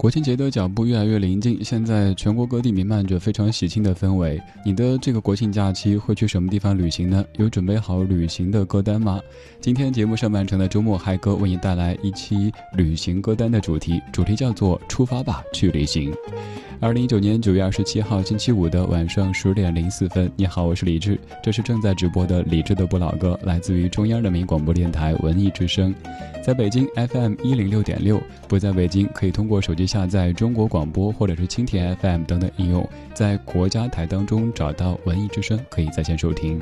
国庆节的脚步越来越临近，现在全国各地弥漫着非常喜庆的氛围。你的这个国庆假期会去什么地方旅行呢？有准备好旅行的歌单吗？今天节目上半程的周末嗨歌为你带来一期旅行歌单的主题，主题叫做“出发吧，去旅行”。二零一九年九月二十七号星期五的晚上十点零四分，你好，我是李志，这是正在直播的李志的不老歌，来自于中央人民广播电台文艺之声，在北京 FM 一零六点六，不在北京可以通过手机下载中国广播或者是蜻蜓 FM 等等应用，在国家台当中找到文艺之声，可以在线收听。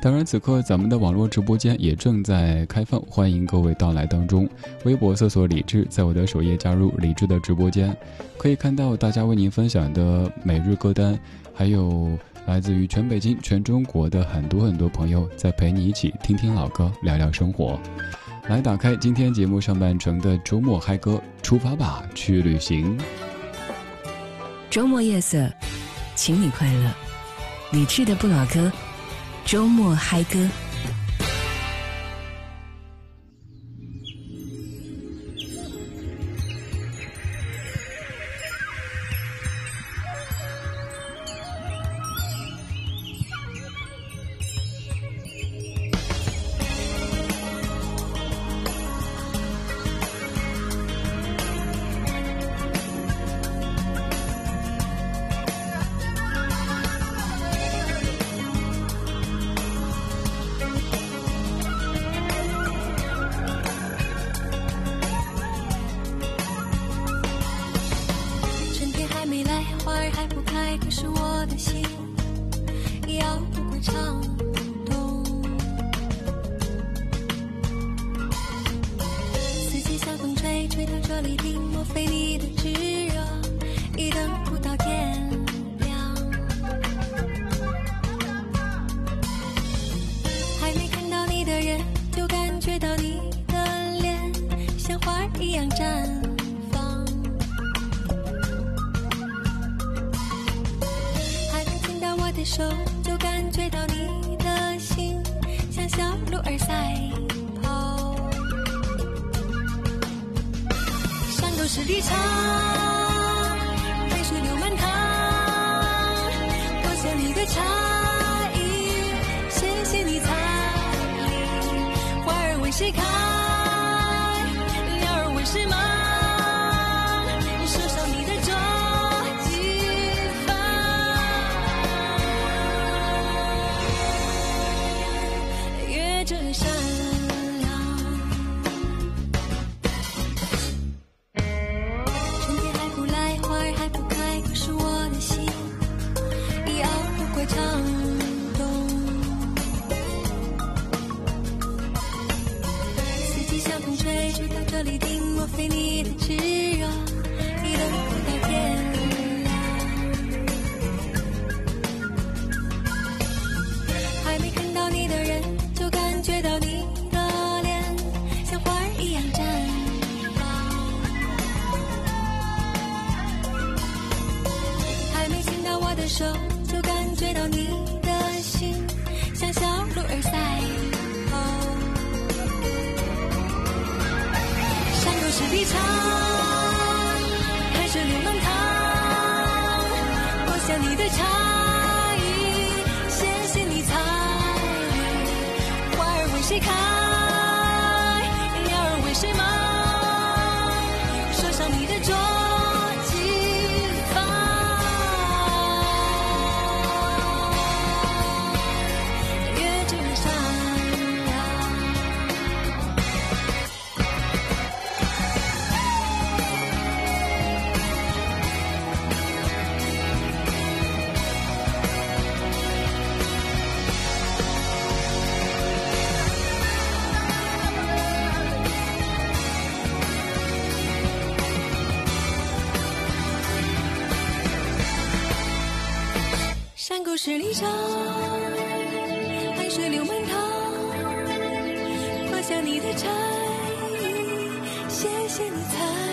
当然，此刻咱们的网络直播间也正在开放，欢迎各位到来当中。微博搜索“李志”，在我的首页加入李志的直播间，可以看到大家为您分享的每日歌单，还有来自于全北京、全中国的很多很多朋友在陪你一起听听老歌，聊聊生活。来，打开今天节目上半程的周末嗨歌，出发吧，去旅行。周末夜色，请你快乐。理智的不老歌。周末嗨歌。শিখা 十里长，汗水流满塘，画下你的柴谢谢你彩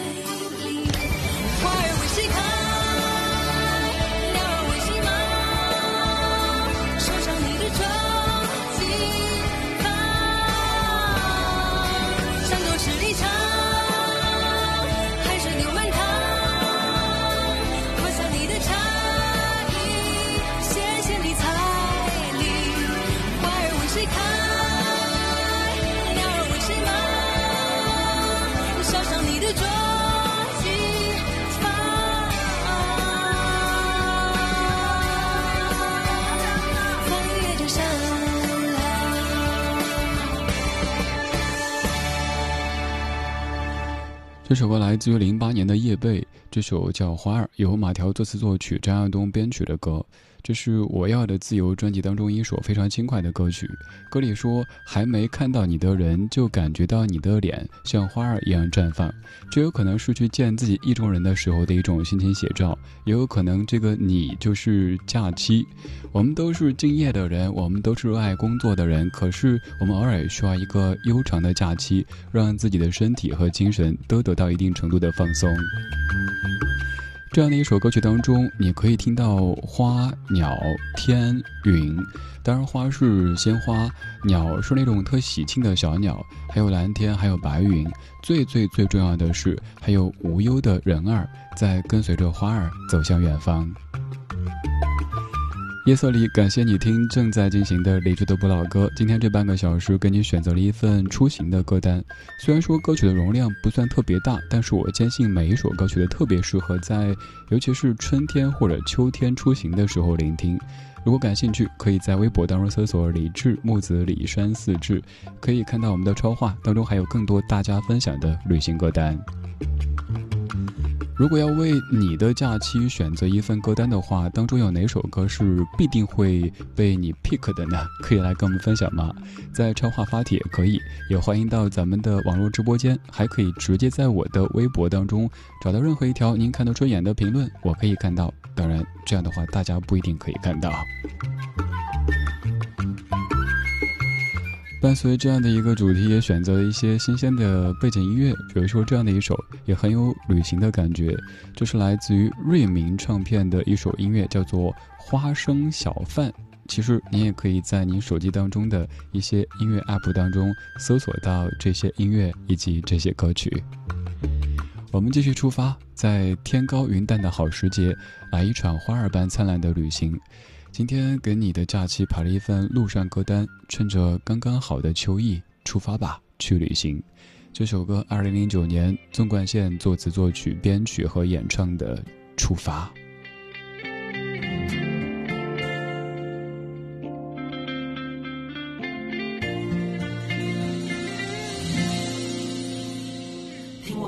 这首歌来自于零八年的叶蓓，这首叫《花儿》，由马条作词作曲，张亚东编曲的歌。这是我要的自由专辑当中一首非常轻快的歌曲。歌里说：“还没看到你的人，就感觉到你的脸像花儿一样绽放。”这有可能是去见自己意中人的时候的一种心情写照，也有可能这个你就是假期。我们都是敬业的人，我们都是热爱工作的人，可是我们偶尔也需要一个悠长的假期，让自己的身体和精神都得到一定程度的放松。这样的一首歌曲当中，你可以听到花、鸟、天、云。当然，花是鲜花，鸟是那种特喜庆的小鸟，还有蓝天，还有白云。最最最重要的是，还有无忧的人儿在跟随着花儿走向远方。夜色里，感谢你听正在进行的理智的不老歌。今天这半个小时，给你选择了一份出行的歌单。虽然说歌曲的容量不算特别大，但是我坚信每一首歌曲都特别适合在，尤其是春天或者秋天出行的时候聆听。如果感兴趣，可以在微博当中搜索“李志木子李山四志”，可以看到我们的超话当中还有更多大家分享的旅行歌单。如果要为你的假期选择一份歌单的话，当中有哪首歌是必定会被你 pick 的呢？可以来跟我们分享吗？在超话发帖可以，也欢迎到咱们的网络直播间，还可以直接在我的微博当中找到任何一条您看得顺眼的评论，我可以看到。当然，这样的话大家不一定可以看到。伴随这样的一个主题，也选择了一些新鲜的背景音乐，比如说这样的一首，也很有旅行的感觉。就是来自于瑞明唱片的一首音乐，叫做《花生小贩》。其实你也可以在您手机当中的一些音乐 App 当中搜索到这些音乐以及这些歌曲。我们继续出发，在天高云淡的好时节，来一场花儿般灿烂的旅行。今天给你的假期排了一份路上歌单，趁着刚刚好的秋意，出发吧，去旅行。这首歌，二零零九年纵贯线作词作曲编曲和演唱的《出发》。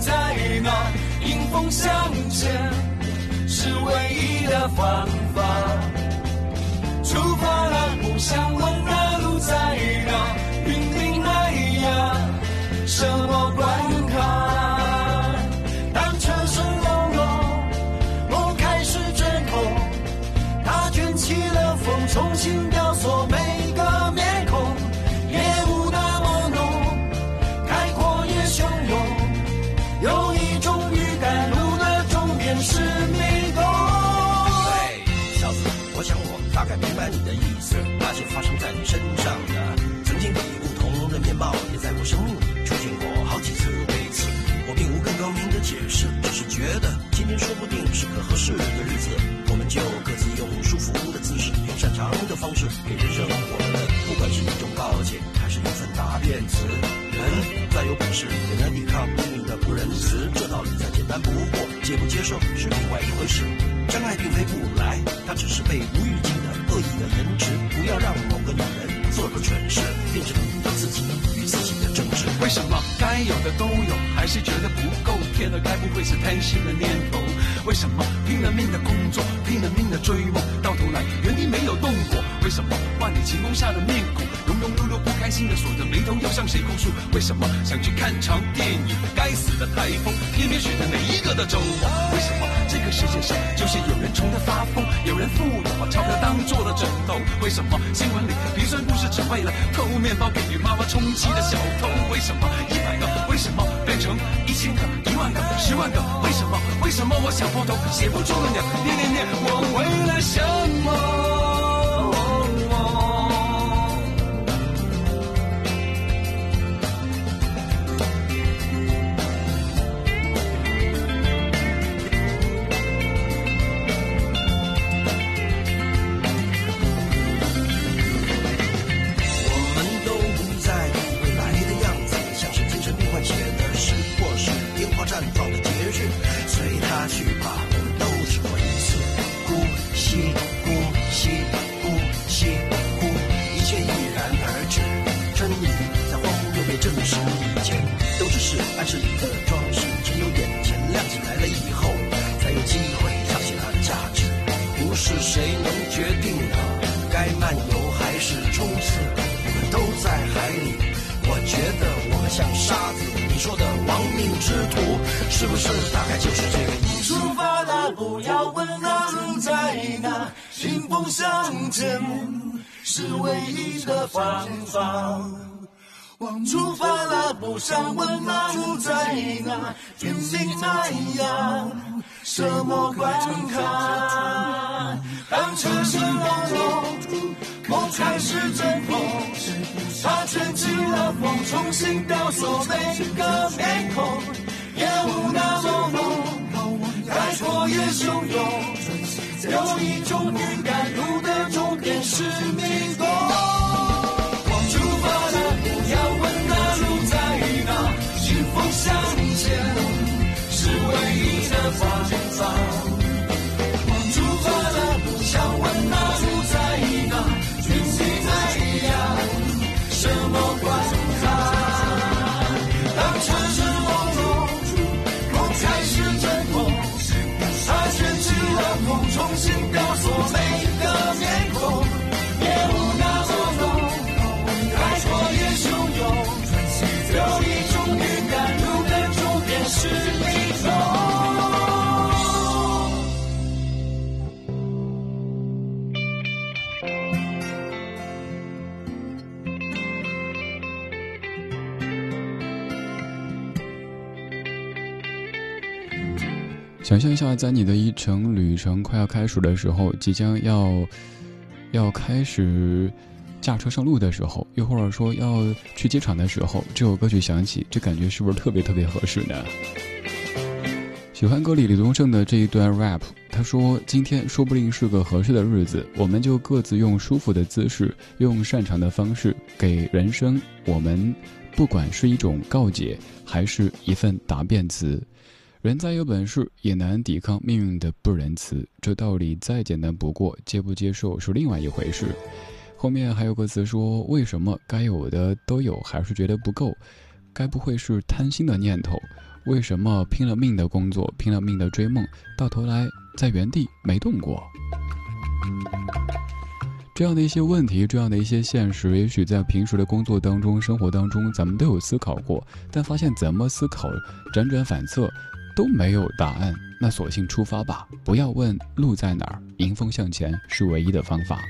在哪，迎风向前是唯一的方法。出发了，不想问那路在哪，云顶那呀，什么关说不定是个合适的日子，我们就各自用舒服的姿势，用擅长的方式给人生我们，不管是一种告诫，还是一份答辩词。人再有本事，也难抵抗命运的不仁慈，这道理再简单不过，接不接受是另外一回事。真爱并非不来，它只是被无预警的恶意的延迟。不要让某个女人做个蠢事，变成他自己与自己。为什么该有的都有，还是觉得不够？天哪，该不会是贪心的念头？为什么拼了命的工作，拼了命的追梦，到头来原地没有动过？为什么万里晴空下的面孔，庸庸碌碌不开心的锁着眉头，要向谁控诉？为什么想去看场电影，该死的台风偏偏选在每一个的周末？为什么这个世界上就是有人穷得发疯，有人富有把钞票当做了枕？为什么新闻里鼻酸故事只为了偷面包给予妈妈充饥的小偷？为什么一百个为什么变成一千个、一万个、十万个？为什么？为什么我想破头写不出个鸟？念念念，我为了什么？每个面孔，烟雾那么浓，开阔也汹涌，有一种预感，路的终点是迷宫。出发了，不要问那路在哪，迎风向前是唯一的方法。出发了，不想问那路想象一下，在你的一程旅程快要开始的时候，即将要要开始驾车上路的时候，又或者说要去机场的时候，这首歌曲响起，这感觉是不是特别特别合适呢？喜欢歌里李宗盛的这一段 rap，他说：“今天说不定是个合适的日子，我们就各自用舒服的姿势，用擅长的方式，给人生我们，不管是一种告解，还是一份答辩词。人再有本事，也难抵抗命运的不仁慈。这道理再简单不过，接不接受是另外一回事。”后面还有个词说：“为什么该有的都有，还是觉得不够？该不会是贪心的念头？”为什么拼了命的工作，拼了命的追梦，到头来在原地没动过？这样的一些问题，这样的一些现实，也许在平时的工作当中、生活当中，咱们都有思考过，但发现怎么思考，辗转反侧都没有答案。那索性出发吧，不要问路在哪儿，迎风向前是唯一的方法。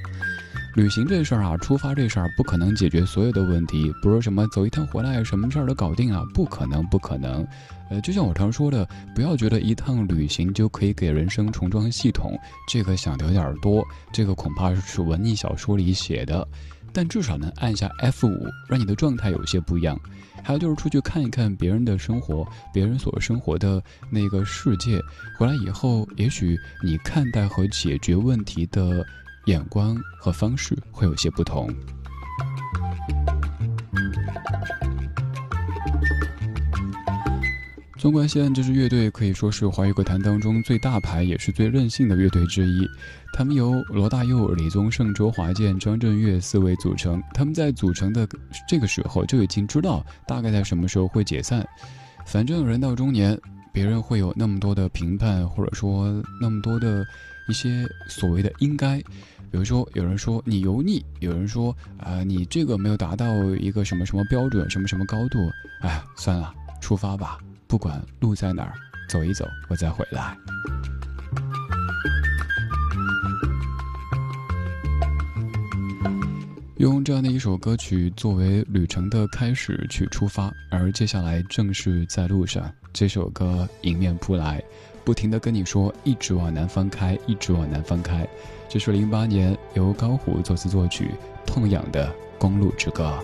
旅行这事儿啊，出发这事儿不可能解决所有的问题，不是什么走一趟回来什么事儿都搞定啊，不可能，不可能。呃，就像我常说的，不要觉得一趟旅行就可以给人生重装系统，这个想的有点儿多，这个恐怕是文艺小说里写的。但至少能按下 F 五，让你的状态有些不一样。还有就是出去看一看别人的生活，别人所生活的那个世界，回来以后，也许你看待和解决问题的眼光和方式会有些不同。纵观西安这支乐队，可以说是华语歌坛当中最大牌也是最任性的乐队之一。他们由罗大佑、李宗盛、周华健、张震岳四位组成。他们在组成的这个时候就已经知道大概在什么时候会解散。反正人到中年，别人会有那么多的评判，或者说那么多的一些所谓的应该。比如说，有人说你油腻，有人说啊你这个没有达到一个什么什么标准，什么什么高度。哎，算了，出发吧。不管路在哪儿，走一走，我再回来。用这样的一首歌曲作为旅程的开始去出发，而接下来正是在路上。这首歌迎面扑来，不停的跟你说，一直往南方开，一直往南方开。这是零八年由高虎作词作曲，痛仰的《公路之歌》。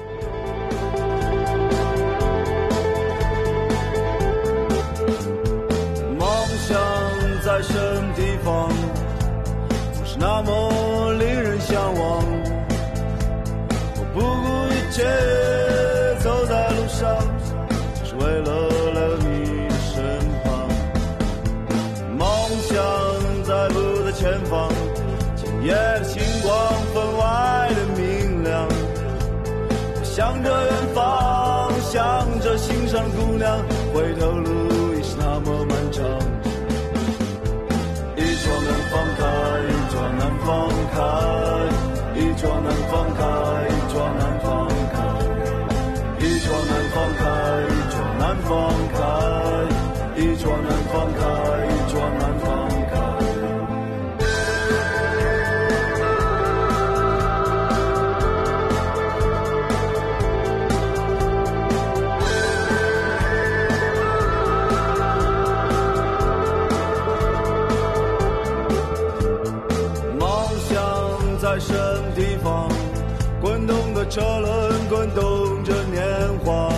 车轮滚动着年华，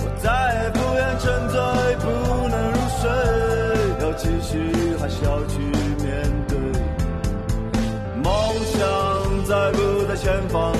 我再也不愿沉醉，不能入睡，要继续还是要去面对？梦想在不在前方？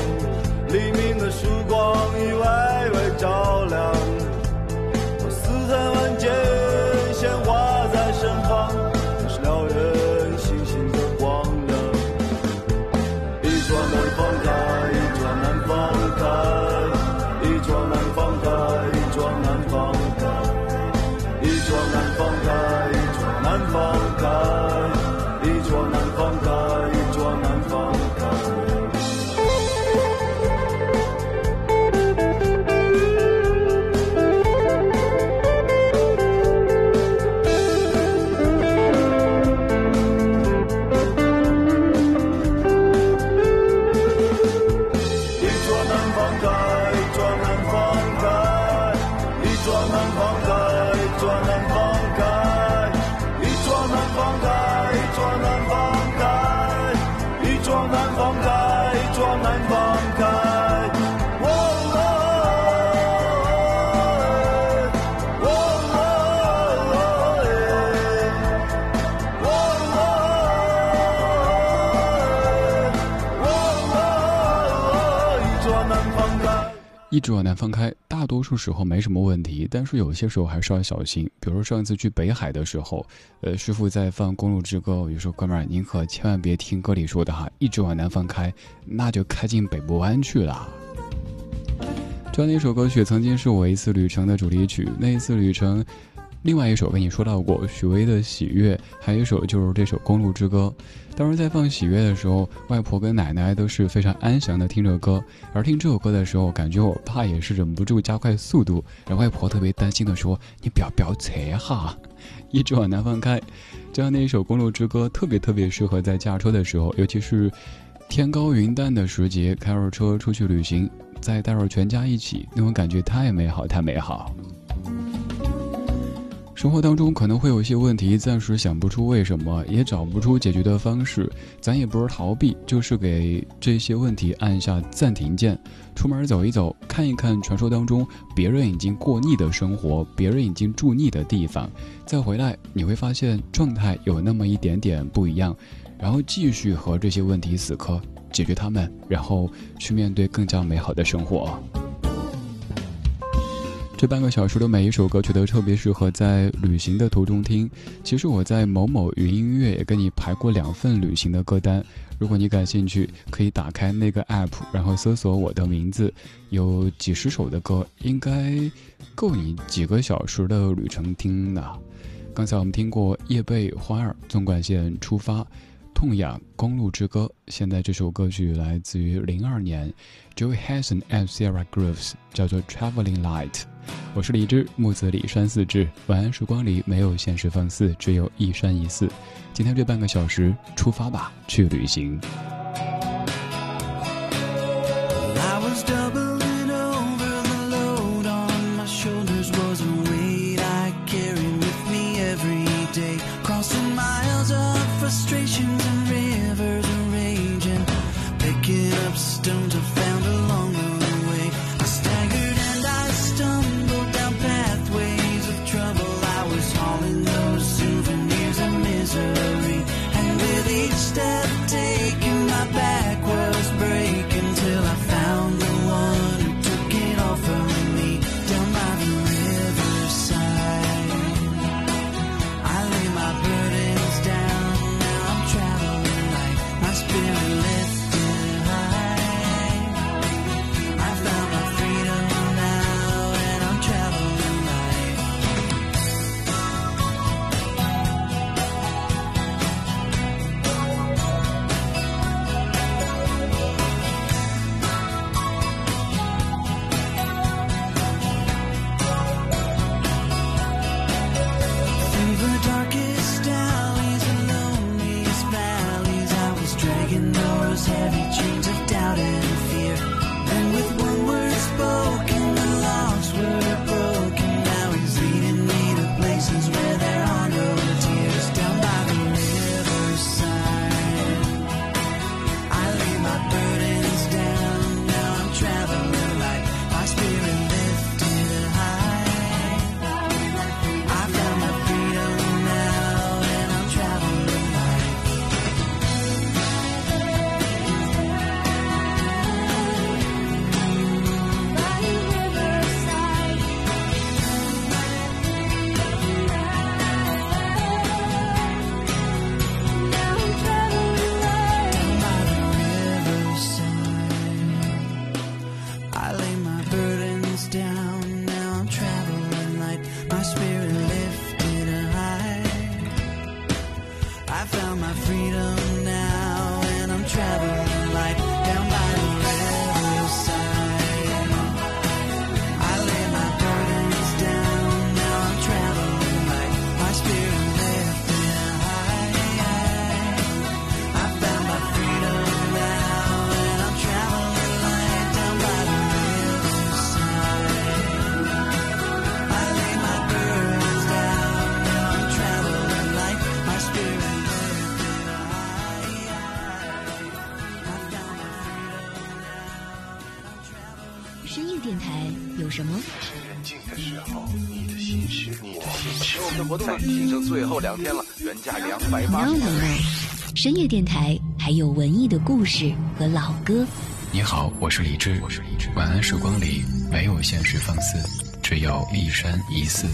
一直往南方开，大多数时候没什么问题，但是有些时候还是要小心。比如说上一次去北海的时候，呃，师傅在放《公路之歌》，我就说哥们儿，您可千万别听歌里说的哈，一直往南方开，那就开进北部湾去了。这样的一首歌曲曾经是我一次旅程的主题曲，那一次旅程。另外一首跟你说到过许巍的《喜悦》，还有一首就是这首《公路之歌》。当时在放《喜悦》的时候，外婆跟奶奶都是非常安详的听着歌，而听这首歌的时候，感觉我爸也是忍不住加快速度，然后外婆特别担心的说：“你不要飙车哈，一直往南方开。”这样的一首《公路之歌》特别特别适合在驾车的时候，尤其是天高云淡的时节，开着车出去旅行，再带着全家一起，那种感觉太美好，太美好。生活当中可能会有一些问题，暂时想不出为什么，也找不出解决的方式，咱也不是逃避，就是给这些问题按下暂停键，出门走一走，看一看传说当中别人已经过腻的生活，别人已经住腻的地方，再回来，你会发现状态有那么一点点不一样，然后继续和这些问题死磕，解决它们，然后去面对更加美好的生活。这半个小时的每一首歌曲都特别适合在旅行的途中听。其实我在某某云音乐也给你排过两份旅行的歌单，如果你感兴趣，可以打开那个 app，然后搜索我的名字，有几十首的歌，应该够你几个小时的旅程听的。刚才我们听过叶贝花儿纵贯线出发。痛仰公路之歌，现在这首歌曲来自于零二年，Joey Hanson and Sarah Groves，叫做 Traveling Light。我是李志，木子李山四志。晚安时光里没有现实放肆，只有一山一寺。今天这半个小时，出发吧，去旅行。最后两天了，原价两百八。No，深夜电台还有文艺的故事和老歌。你好，我是李志。我是李志。晚安时光里没有现实放肆，只有一山一寺。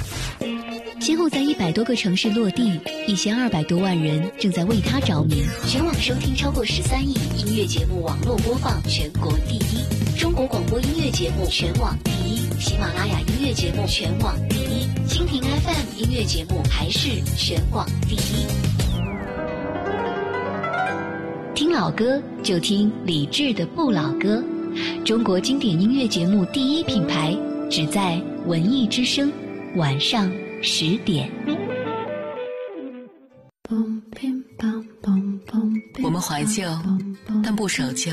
先后在一百多个城市落地，一千二百多万人正在为他着迷。全网收听超过十三亿，音乐节目网络播放全国第一，中国广播音乐节目全网第一，喜马拉雅音乐节目全网第一，蜻蜓 FM 音乐节目还是全网第一。听老歌就听李志的不老歌，中国经典音乐节目第一品牌，只在文艺之声，晚上。十点，我们怀旧，但不守旧。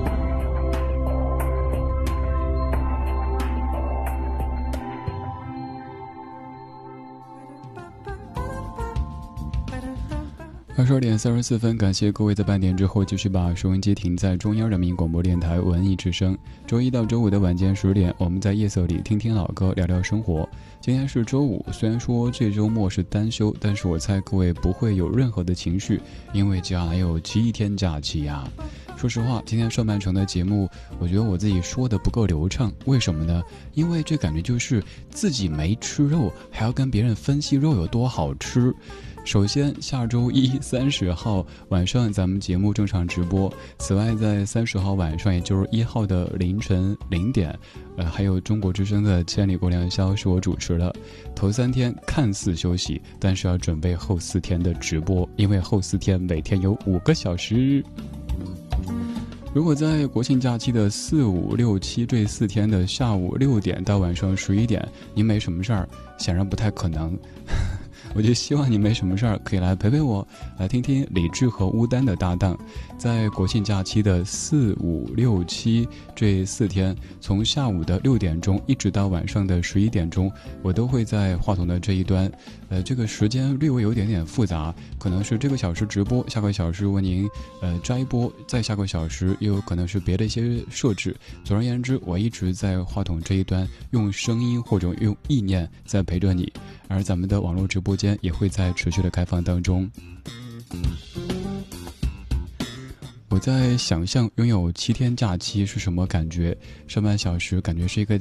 二十二点三十四分，感谢各位在半点之后继续把收音机停在中央人民广播电台文艺之声。周一到周五的晚间十点，我们在夜色里听听老歌，聊聊生活。今天是周五，虽然说这周末是单休，但是我猜各位不会有任何的情绪，因为接下来有七天假期呀。说实话，今天上半程的节目，我觉得我自己说的不够流畅，为什么呢？因为这感觉就是自己没吃肉，还要跟别人分析肉有多好吃。首先，下周一三十号晚上咱们节目正常直播。此外，在三十号晚上，也就是一号的凌晨零点，呃，还有中国之声的《千里过良宵》是我主持的。头三天看似休息，但是要准备后四天的直播，因为后四天每天有五个小时。如果在国庆假期的四五六七这四天的下午六点到晚上十一点，您没什么事儿，显然不太可能。我就希望你没什么事儿，可以来陪陪我，来听听李志和乌丹的搭档，在国庆假期的四五六七这四天，从下午的六点钟一直到晚上的十一点钟，我都会在话筒的这一端。呃，这个时间略微有点点复杂，可能是这个小时直播，下个小时为您呃摘播，再下个小时又有可能是别的一些设置。总而言之，我一直在话筒这一端用声音或者用意念在陪着你，而咱们的网络直播间也会在持续的开放当中。我在想象拥有七天假期是什么感觉，上半小时感觉是一个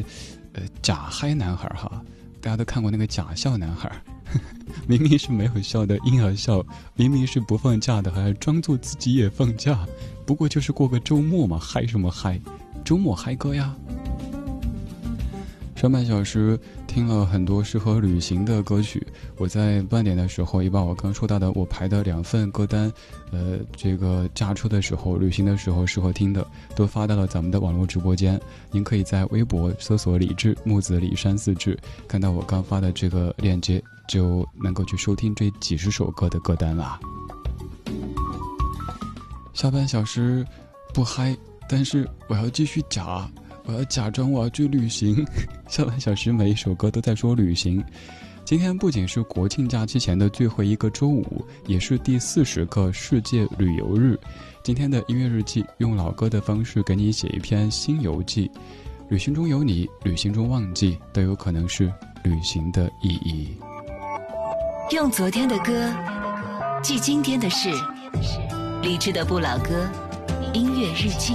呃假嗨男孩哈。大家都看过那个假笑男孩，明明是没有笑的婴儿笑，明明是不放假的，还装作自己也放假。不过就是过个周末嘛，嗨什么嗨？周末嗨歌呀！上半小时听了很多适合旅行的歌曲。我在半点的时候也把我刚说到的我排的两份歌单，呃，这个驾车的时候、旅行的时候适合听的，都发到了咱们的网络直播间。您可以在微博搜索“李志木子李山四志”，看到我刚发的这个链接，就能够去收听这几十首歌的歌单啦。下半小时不嗨，但是我要继续假。我要假装我要去旅行，下半小时每一首歌都在说旅行。今天不仅是国庆假期前的最后一个周五，也是第四十个世界旅游日。今天的音乐日记，用老歌的方式给你写一篇新游记。旅行中有你，旅行中忘记，都有可能是旅行的意义。用昨天的歌记今天的事，理智的不老歌，音乐日记。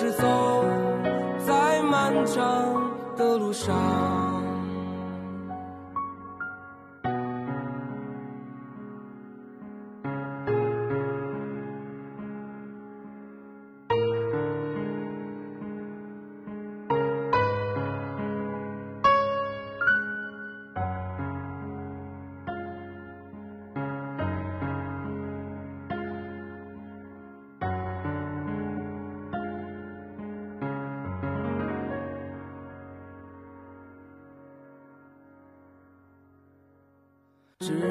是走在漫长的路上。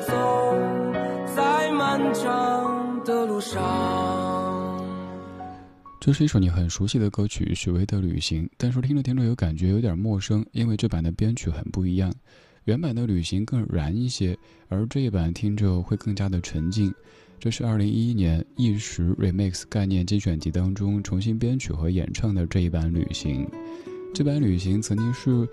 走在漫长的路上。这是一首你很熟悉的歌曲，许巍的《旅行》，但是听着听着有感觉有点陌生，因为这版的编曲很不一样。原版的《旅行》更燃一些，而这一版听着会更加的沉静。这是二零一一年一时 Remix 概念精选集当中重新编曲和演唱的这一版《旅行》。这版《旅行》曾经是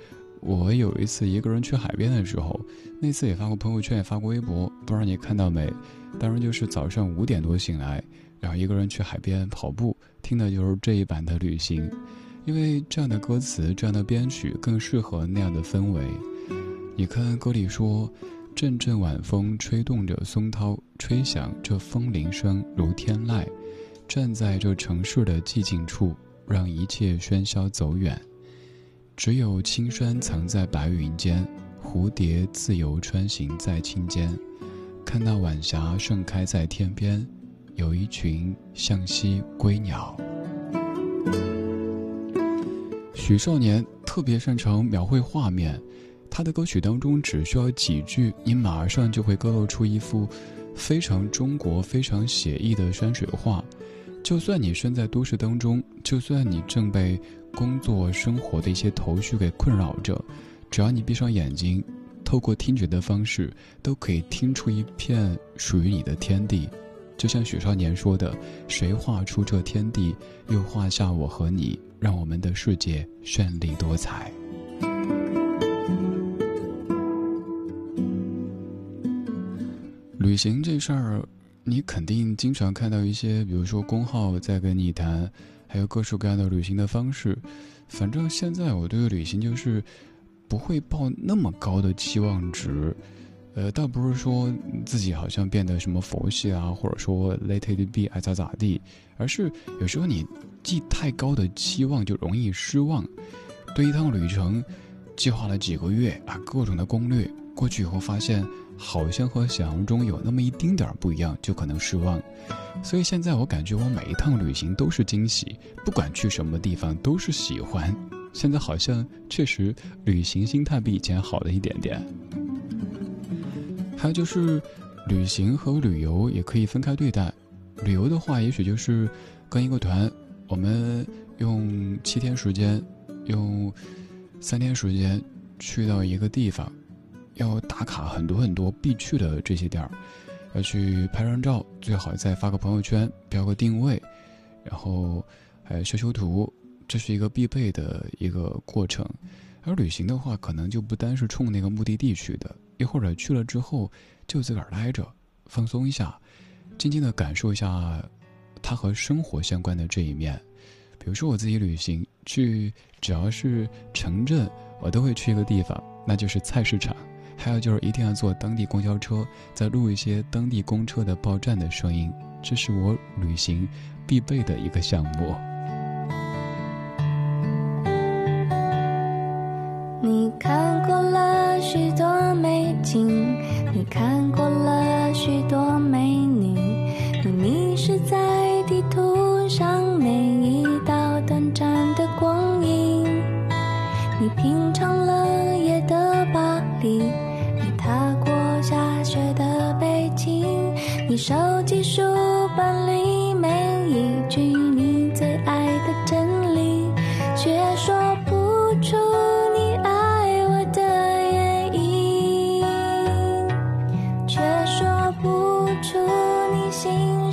我有一次一个人去海边的时候，那次也发过朋友圈，也发过微博，不知道你看到没？当然就是早上五点多醒来，然后一个人去海边跑步，听的就是这一版的《旅行》，因为这样的歌词、这样的编曲更适合那样的氛围。你看歌里说。阵阵晚风吹动着松涛，吹响这风铃声如天籁。站在这城市的寂静处，让一切喧嚣走远。只有青山藏在白云间，蝴蝶自由穿行在青间。看那晚霞盛开在天边，有一群向西归鸟。许少年特别擅长描绘画面。他的歌曲当中只需要几句，你马上就会勾勒出一幅非常中国、非常写意的山水画。就算你身在都市当中，就算你正被工作生活的一些头绪给困扰着，只要你闭上眼睛，透过听觉的方式，都可以听出一片属于你的天地。就像许少年说的：“谁画出这天地，又画下我和你，让我们的世界绚丽多彩。”旅行这事儿，你肯定经常看到一些，比如说公号在跟你谈，还有各式各样的旅行的方式。反正现在我对旅行就是不会抱那么高的期望值，呃，倒不是说自己好像变得什么佛系啊，或者说 let it be 爱咋咋地，而是有时候你寄太高的期望就容易失望。对一趟旅程，计划了几个月啊，各种的攻略，过去以后发现。好像和想象中有那么一丁点儿不一样，就可能失望。所以现在我感觉我每一趟旅行都是惊喜，不管去什么地方都是喜欢。现在好像确实旅行心态比以前好了一点点。还有就是，旅行和旅游也可以分开对待。旅游的话，也许就是跟一个团，我们用七天时间，用三天时间去到一个地方，要打卡很多很多必去的这些点儿。要去拍张照，最好再发个朋友圈，标个定位，然后还修修图，这是一个必备的一个过程。而旅行的话，可能就不单是冲那个目的地去的，又或者去了之后就自个儿待着，放松一下，静静的感受一下它和生活相关的这一面。比如说我自己旅行去，只要是城镇，我都会去一个地方，那就是菜市场。还有就是一定要坐当地公交车，再录一些当地公车的报站的声音，这是我旅行必备的一个项目。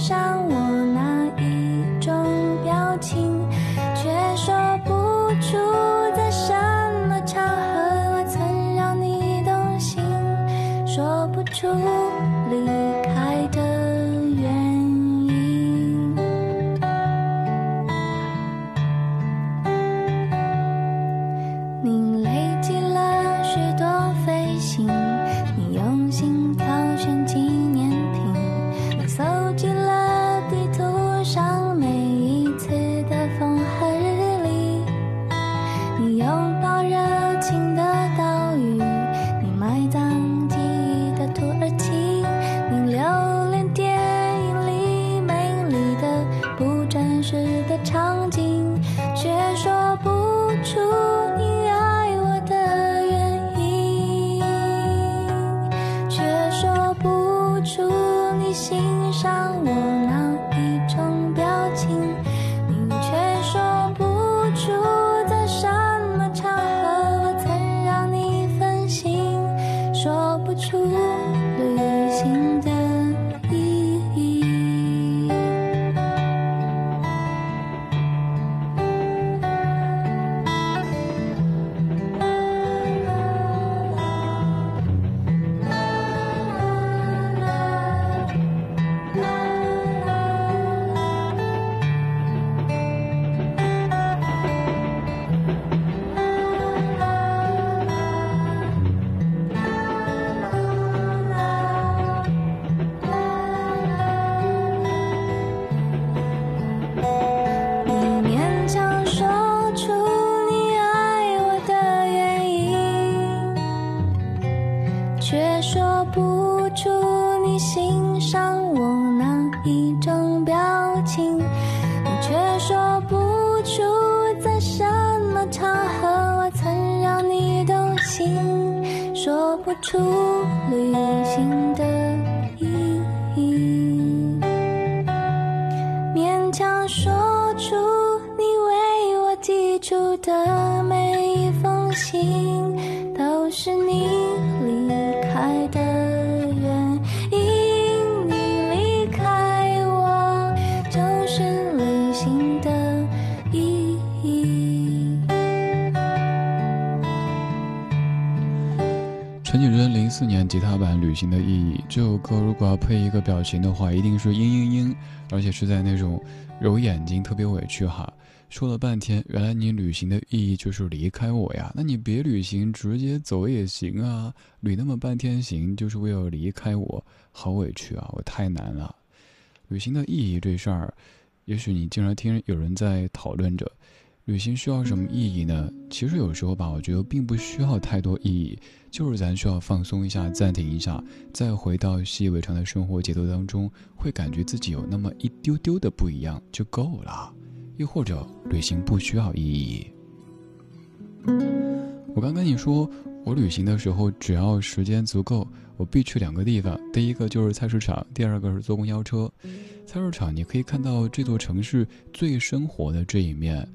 上我那一种表情，歌，如果要配一个表情的话，一定是嘤嘤嘤，而且是在那种揉眼睛，特别委屈哈。说了半天，原来你旅行的意义就是离开我呀？那你别旅行，直接走也行啊。旅那么半天行，就是为了离开我，好委屈啊！我太难了。旅行的意义这事儿，也许你经常听有人在讨论着。旅行需要什么意义呢？其实有时候吧，我觉得并不需要太多意义，就是咱需要放松一下，暂停一下，再回到习以为常的生活节奏当中，会感觉自己有那么一丢丢的不一样就够了。又或者，旅行不需要意义。我刚跟你说，我旅行的时候，只要时间足够，我必去两个地方。第一个就是菜市场，第二个是坐公交车。菜市场，你可以看到这座城市最生活的这一面，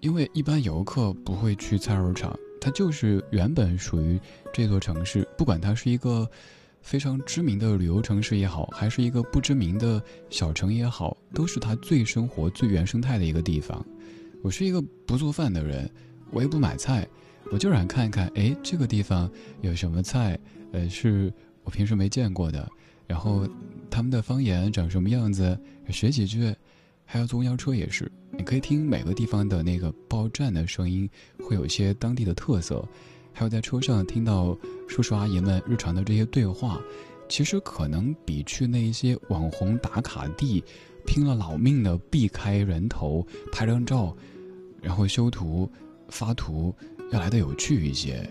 因为一般游客不会去菜市场，它就是原本属于这座城市，不管它是一个非常知名的旅游城市也好，还是一个不知名的小城也好，都是它最生活、最原生态的一个地方。我是一个不做饭的人，我也不买菜。我就想看一看，哎，这个地方有什么菜，呃，是我平时没见过的，然后他们的方言长什么样子，学几句。还有坐公交车也是，你可以听每个地方的那个报站的声音，会有一些当地的特色。还有在车上听到叔叔阿姨们日常的这些对话，其实可能比去那一些网红打卡地，拼了老命的避开人头拍张照，然后修图发图。要来的有趣一些，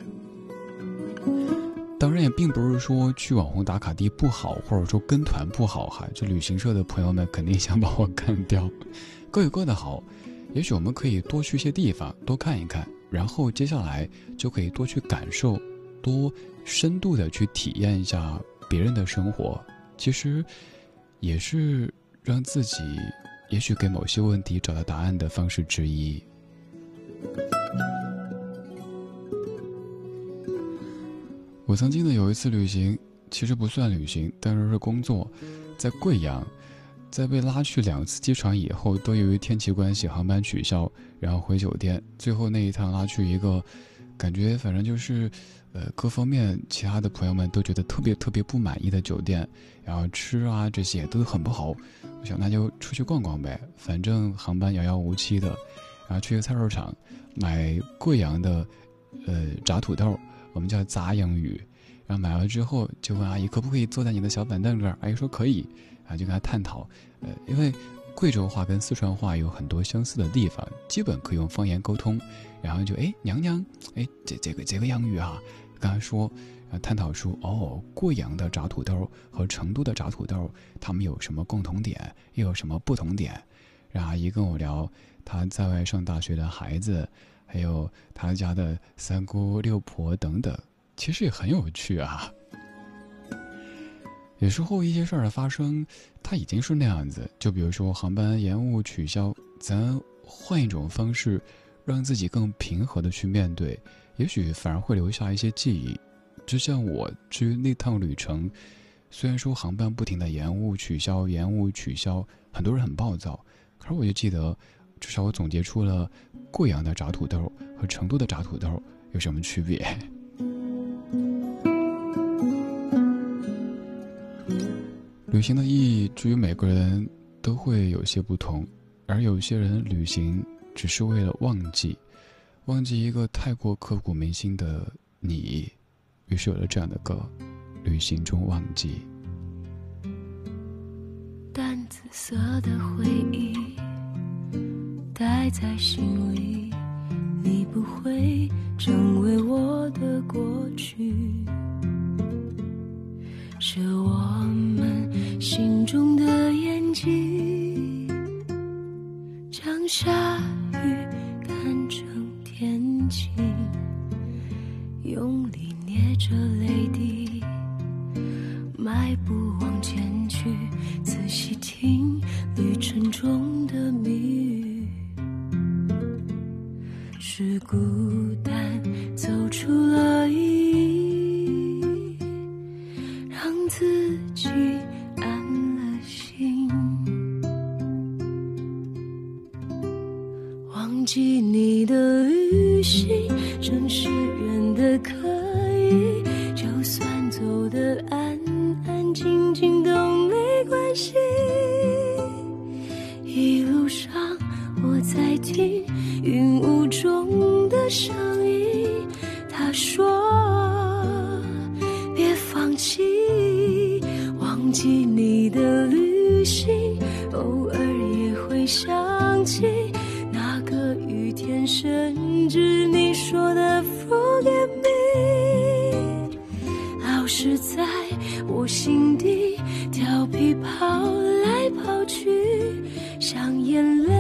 当然也并不是说去网红打卡地不好，或者说跟团不好哈。就旅行社的朋友们肯定想 把我干掉，各有各的好。也许我们可以多去一些地方，多看一看，然后接下来就可以多去感受，多深度的去体验一下别人的生活。其实，也是让自己也许给某些问题找到答案的方式之一。我曾经的有一次旅行，其实不算旅行，但是是工作，在贵阳，在被拉去两次机场以后，都由于天气关系航班取消，然后回酒店。最后那一趟拉去一个，感觉反正就是，呃，各方面其他的朋友们都觉得特别特别不满意的酒店，然后吃啊这些都很不好。我想那就出去逛逛呗，反正航班遥遥无期的，然后去个菜市场买贵阳的，呃，炸土豆。我们叫杂洋语，然后买了之后就问阿姨可不可以坐在你的小板凳这儿？阿姨说可以，然后就跟他探讨，呃，因为贵州话跟四川话有很多相似的地方，基本可以用方言沟通。然后就哎娘娘，哎这这个这个洋语啊，跟他说，然后探讨出哦贵阳的炸土豆和成都的炸土豆，他们有什么共同点，又有什么不同点？让阿姨跟我聊她在外上大学的孩子。还有他家的三姑六婆等等，其实也很有趣啊。有时候一些事儿的发生，它已经是那样子。就比如说航班延误取消，咱换一种方式，让自己更平和的去面对，也许反而会留下一些记忆。就像我至于那趟旅程，虽然说航班不停的延误取消、延误取消，很多人很暴躁，可是我就记得。至少我总结出了贵阳的炸土豆和成都的炸土豆有什么区别。旅行的意义，至于每个人都会有些不同，而有些人旅行只是为了忘记，忘记一个太过刻骨铭心的你，于是有了这样的歌《旅行中忘记》。淡紫色的回忆。待在心里，你不会成为我的过去，是我们心中的眼睛，将下雨看成天晴，用力捏着泪滴，迈步是你的旅行，偶尔也会想起那个雨天，甚至你说的 forget me，老是在我心底调皮跑来跑去，像眼泪。”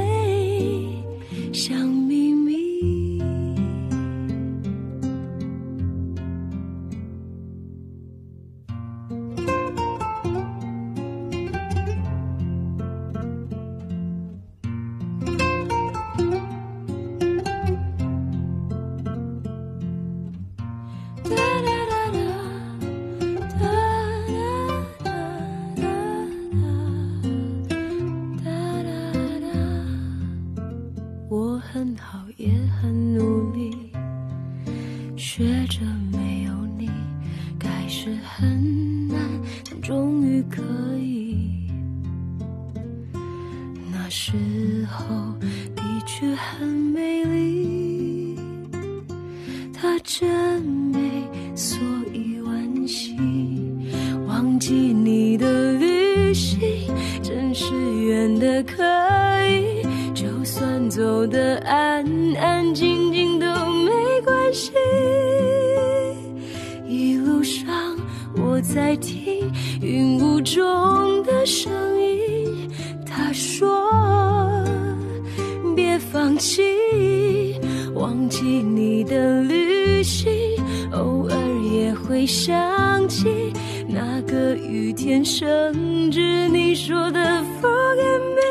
放弃，忘记你的旅行，偶尔也会想起那个雨天，甚至你说的 Forgive me。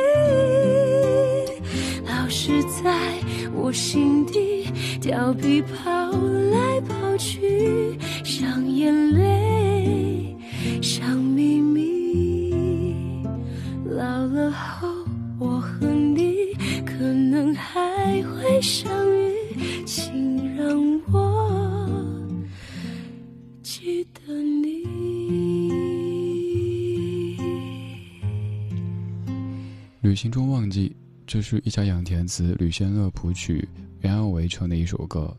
老是在我心底调皮跑来跑去，像眼泪，行中忘记，这是一家养填词吕仙乐谱曲袁娅维唱的一首歌。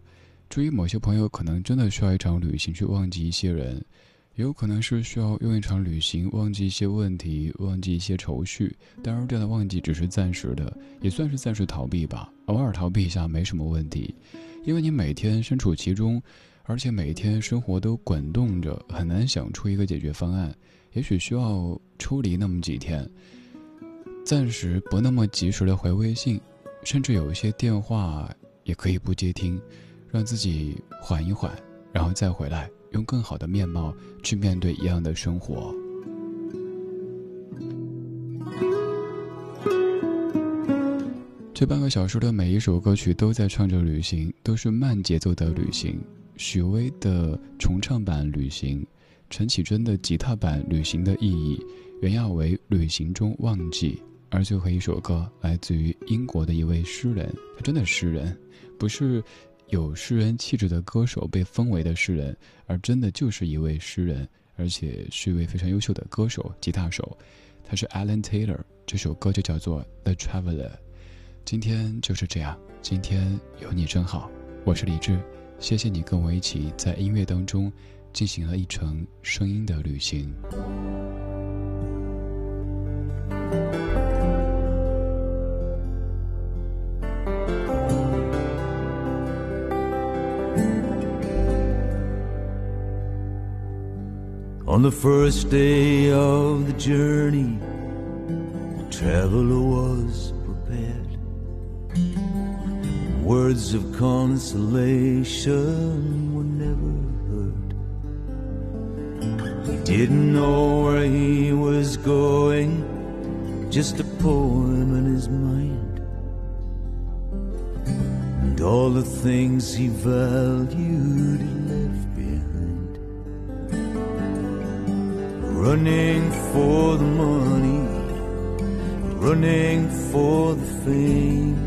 至于某些朋友可能真的需要一场旅行去忘记一些人，也有可能是需要用一场旅行忘记一些问题，忘记一些愁绪。当然，这样的忘记只是暂时的，也算是暂时逃避吧。偶尔逃避一下没什么问题，因为你每天身处其中，而且每天生活都滚动着，很难想出一个解决方案。也许需要抽离那么几天。暂时不那么及时的回微信，甚至有一些电话也可以不接听，让自己缓一缓，然后再回来，用更好的面貌去面对一样的生活。这半个小时的每一首歌曲都在唱着旅行，都是慢节奏的旅行。许巍的重唱版《旅行》，陈绮贞的吉他版《旅行的意义》，袁娅维《旅行中忘记》。而最后一首歌来自于英国的一位诗人，他真的诗人，不是有诗人气质的歌手被封为的诗人，而真的就是一位诗人，而且是一位非常优秀的歌手、吉他手。他是 Alan Taylor，这首歌就叫做《The Traveler》。今天就是这样，今天有你真好。我是李志，谢谢你跟我一起在音乐当中进行了一程声音的旅行。On the first day of the journey, the traveler was prepared. Words of consolation were never heard. He didn't know where he was going, just a poem in his mind. And all the things he valued running for the money, running for the fame,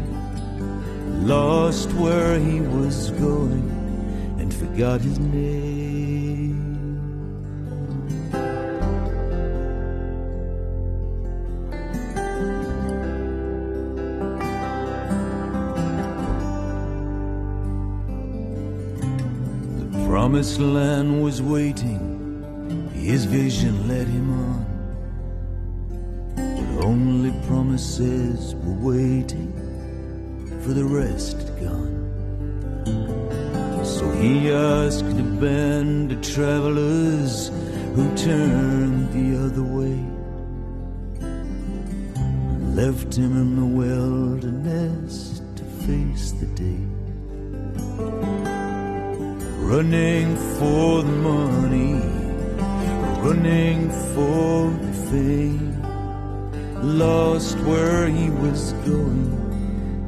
lost where he was going and forgot his name. The promised land was waiting his vision led him on, but only promises were waiting for the rest gone. So he asked a band of travelers who turned the other way, left him in the wilderness to face the day. Running for the money running for fame, lost where he was going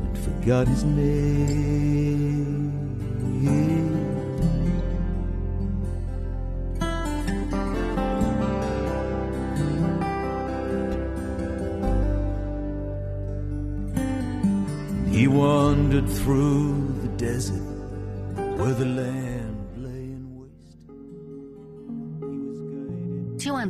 and forgot his name. He wandered through